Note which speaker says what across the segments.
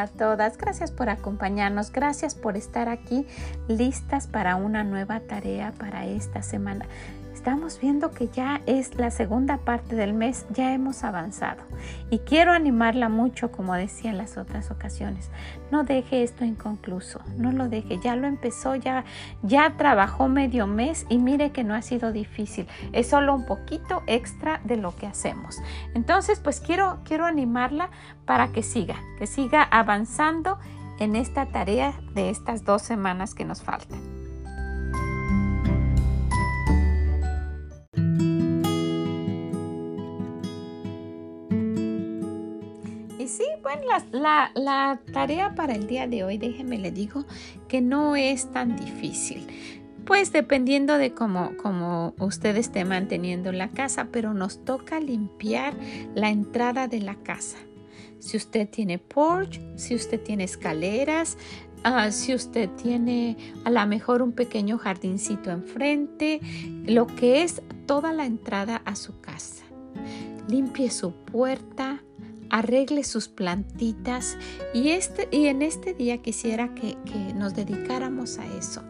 Speaker 1: Hola a todas, gracias por acompañarnos, gracias por estar aquí listas para una nueva tarea para esta semana estamos viendo que ya es la segunda parte del mes, ya hemos avanzado. Y quiero animarla mucho, como decía en las otras ocasiones. No deje esto inconcluso, no lo deje. Ya lo empezó, ya, ya trabajó medio mes y mire que no ha sido difícil. Es solo un poquito extra de lo que hacemos. Entonces, pues quiero, quiero animarla para que siga, que siga avanzando en esta tarea de estas dos semanas que nos faltan. Bueno, la, tarea para el día de hoy, déjeme le digo que no es tan difícil. Pues dependiendo de cómo, cómo usted esté manteniendo la casa, pero nos toca limpiar la entrada de la casa. Si usted tiene porch, si usted tiene escaleras, ah, si usted tiene a lo mejor un pequeño jardincito enfrente, lo que es toda la entrada a su casa. Limpie su puerta, arregle sus plantitas y, este, y en este día quisiera que, que nos dedicáramos a eso.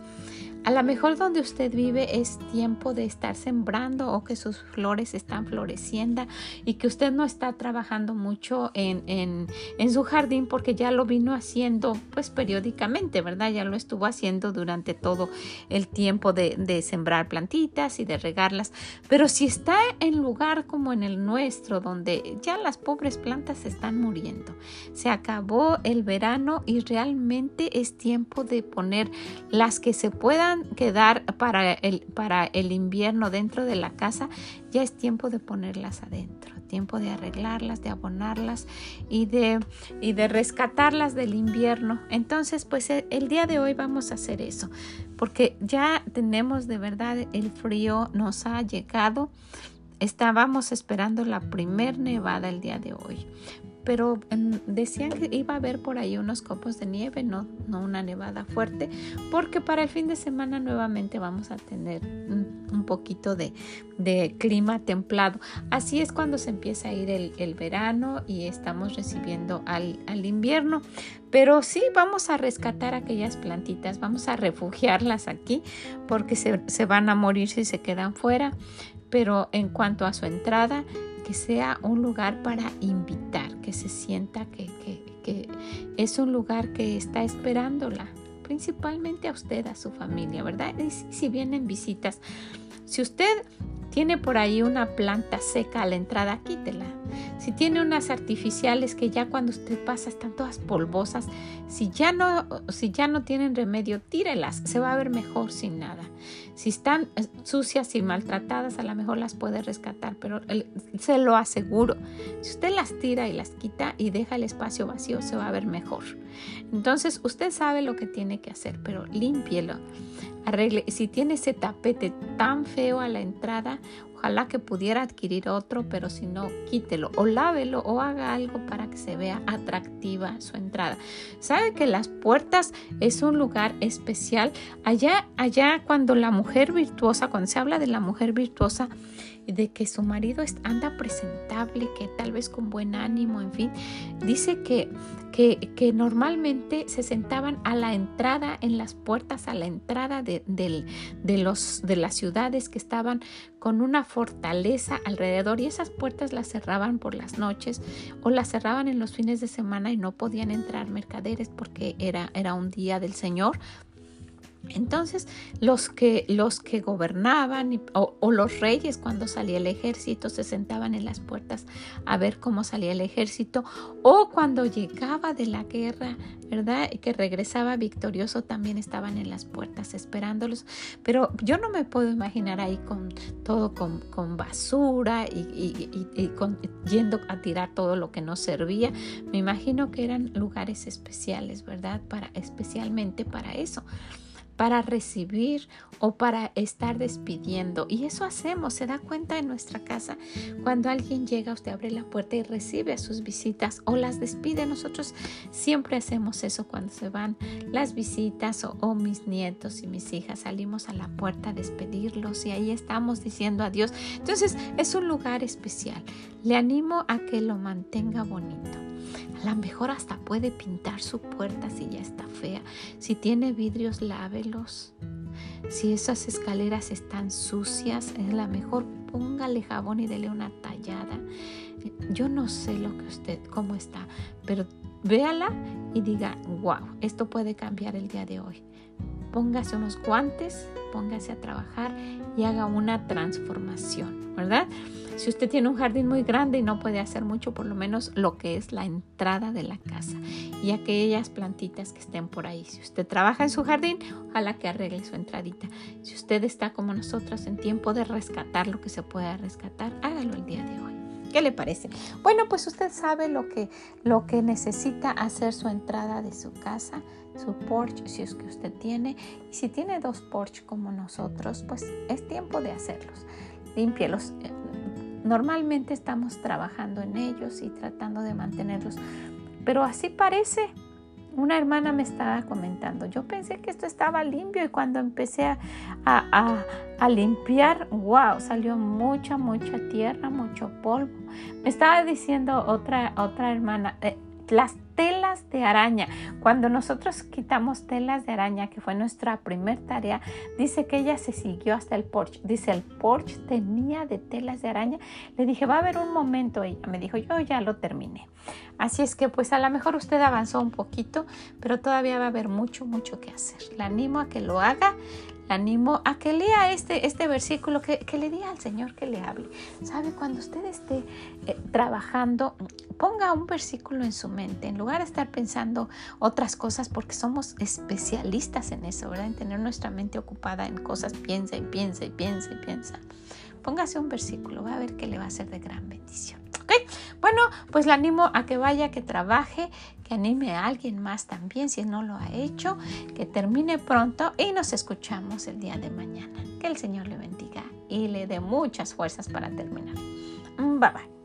Speaker 1: A lo mejor donde usted vive es tiempo de estar sembrando o que sus flores están floreciendo y que usted no está trabajando mucho en, en, en, su jardín porque ya lo vino haciendo pues periódicamente, ¿verdad? Ya lo estuvo haciendo durante todo el tiempo de, de sembrar plantitas y de regarlas. Pero si está en lugar como en el nuestro, donde ya las pobres plantas están muriendo, se acabó el verano y realmente es tiempo de poner las que se puedan quedar para el, para el invierno dentro de la casa, ya es tiempo de ponerlas adentro, tiempo de arreglarlas, de abonarlas y de, y de rescatarlas del invierno. Entonces, pues el día de hoy vamos a hacer eso, porque ya tenemos de verdad el frío, nos ha llegado. Estábamos esperando la primer nevada el día de hoy pero decían que iba a haber por ahí unos copos de nieve, no, no una nevada fuerte, porque para el fin de semana nuevamente vamos a tener un, poquito de, clima templado. Así es cuando se empieza a ir el, verano y estamos recibiendo al, invierno. Pero sí vamos a rescatar aquellas plantitas, vamos a refugiarlas aquí porque se, se van a morir si se quedan fuera. Pero en cuanto a su entrada, que sea un lugar para invitar, que se sienta que, es un lugar que está esperándola, principalmente a usted, a su familia, ¿verdad? Y si vienen visitas, si usted tiene por ahí una planta seca a la entrada, quítela. Si tiene unas artificiales que ya cuando usted pasa están todas polvosas, si ya no, si ya no tienen remedio, tírelas, se va a ver mejor sin nada. Si están eh, sucias y maltratadas, a lo mejor las puede rescatar, pero se lo aseguro. Si usted las tira y las quita y deja el espacio vacío, se va a ver mejor. Entonces, usted sabe lo que tiene que hacer, pero límpielo. Arregle. Si tiene ese tapete tan feo a la entrada, Ojalá que pudiera adquirir otro, pero si no, quítelo o lávelo o haga algo para que se vea atractiva su entrada. Sabe que las puertas es un lugar especial. Allá, allá cuando la mujer virtuosa, cuando se habla de la mujer virtuosa, de que su marido anda presentable, que tal vez con buen ánimo, en fin, dice que, que, normalmente se sentaban a la entrada, en las puertas, a la entrada de, de, los, de las ciudades que estaban con una fortaleza alrededor y esas puertas las cerraban por las noches o las cerraban en los fines de semana y no podían entrar mercaderes porque era, era un día del Señor entonces, los que, los que gobernaban o, los reyes cuando salía el ejército se sentaban en las puertas a ver cómo salía el ejército o cuando llegaba de la guerra, ¿verdad? Y que regresaba victorioso también estaban en las puertas esperándolos. Pero yo no me puedo imaginar ahí con todo con, basura y, yendo a tirar todo lo que no servía. Me imagino que eran lugares especiales, ¿verdad? Para, especialmente para eso para recibir o para estar despidiendo. Y eso hacemos, se da cuenta en nuestra casa. Cuando alguien llega, usted abre la puerta y recibe a sus visitas o las despide. Nosotros siempre hacemos eso cuando se van las visitas o, mis nietos y mis hijas. Salimos a la puerta a despedirlos y ahí estamos diciendo adiós. Entonces es un lugar especial. Le animo a que lo mantenga bonito. A lo mejor hasta puede pintar su puerta si ya está fea. Si tiene vidrios, lávelos. Si esas escaleras están sucias, es la mejor póngale jabón y dele una tallada. Yo no sé lo que usted, cómo está, pero véala y diga, wow, esto puede cambiar el día de hoy. Póngase unos guantes, póngase a trabajar y haga una transformación, ¿verdad? Si usted tiene un jardín muy grande y no puede hacer mucho, por lo menos lo que es la entrada de la casa y aquellas plantitas que estén por ahí. Si usted trabaja en su jardín, ojalá que arregle su entradita. Si usted está como nosotros en tiempo de rescatar lo que se pueda rescatar, hágalo el día de hoy. ¿Qué le parece? Bueno, pues usted sabe lo que, lo que necesita hacer su entrada de su casa, su porch, si es que usted tiene. Y si tiene dos porch como nosotros, pues es tiempo de hacerlos. Límpielos Normalmente estamos trabajando en ellos y tratando de mantenerlos, pero así parece. Una hermana me estaba comentando, yo pensé que esto estaba limpio y cuando empecé a, a, limpiar, wow, salió mucha, mucha tierra, mucho polvo. Me estaba diciendo otra, otra hermana, eh, las telas de araña. Cuando nosotros quitamos telas de araña, que fue nuestra primer tarea, dice que ella se siguió hasta el porche. Dice, el porche tenía de telas de araña. Le dije, va a haber un momento. Ella me dijo, yo ya lo terminé. Así es que pues a lo mejor usted avanzó un poquito, pero todavía va a haber mucho, mucho que hacer. Le animo a que lo haga animo a que lea este, este versículo, que, le diga al Señor que le hable. ¿Sabe? Cuando usted esté eh, trabajando, ponga un versículo en su mente, en lugar de estar pensando otras cosas, porque somos especialistas en eso, ¿verdad? En tener nuestra mente ocupada en cosas, piensa y piensa y piensa y piensa. Póngase un versículo, va a ver que le va a ser de gran bendición. Bueno, pues le animo a que vaya, que trabaje, que anime a alguien más también si no lo ha hecho, que termine pronto y nos escuchamos el día de mañana. Que el Señor le bendiga y le dé muchas fuerzas para terminar. Bye bye.